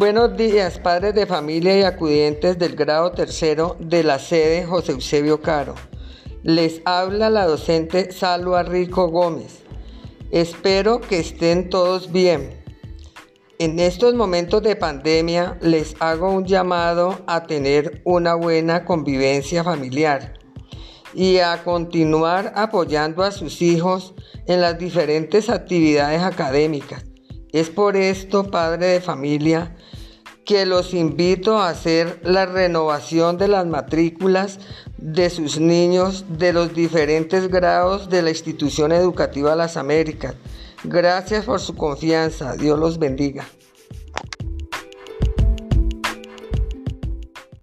Buenos días, padres de familia y acudientes del grado tercero de la sede José Eusebio Caro. Les habla la docente Salva Rico Gómez. Espero que estén todos bien. En estos momentos de pandemia les hago un llamado a tener una buena convivencia familiar y a continuar apoyando a sus hijos en las diferentes actividades académicas. Es por esto, padre de familia, que los invito a hacer la renovación de las matrículas de sus niños de los diferentes grados de la institución educativa Las Américas Gracias por su confianza. Dios los bendiga.